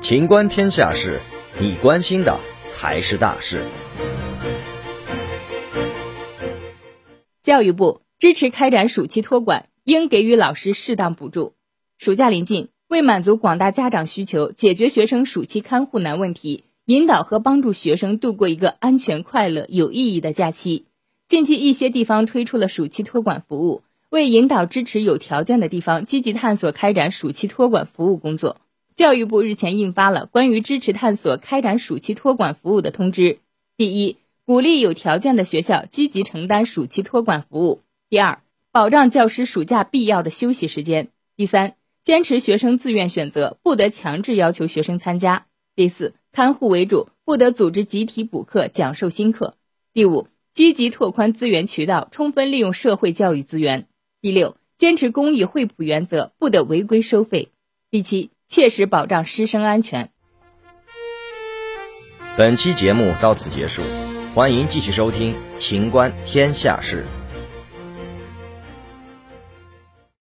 情观天下事，你关心的才是大事。教育部支持开展暑期托管，应给予老师适当补助。暑假临近，为满足广大家长需求，解决学生暑期看护难问题，引导和帮助学生度过一个安全、快乐、有意义的假期，近期一些地方推出了暑期托管服务，为引导支持有条件的地方积极探索开展暑期托管服务工作。教育部日前印发了关于支持探索开展暑期托管服务的通知。第一，鼓励有条件的学校积极承担暑期托管服务；第二，保障教师暑假必要的休息时间；第三，坚持学生自愿选择，不得强制要求学生参加；第四，看护为主，不得组织集体补课、讲授新课；第五，积极拓宽资源渠道，充分利用社会教育资源；第六，坚持公益惠普原则，不得违规收费；第七。切实保障师生安全。本期节目到此结束，欢迎继续收听《秦观天下事》。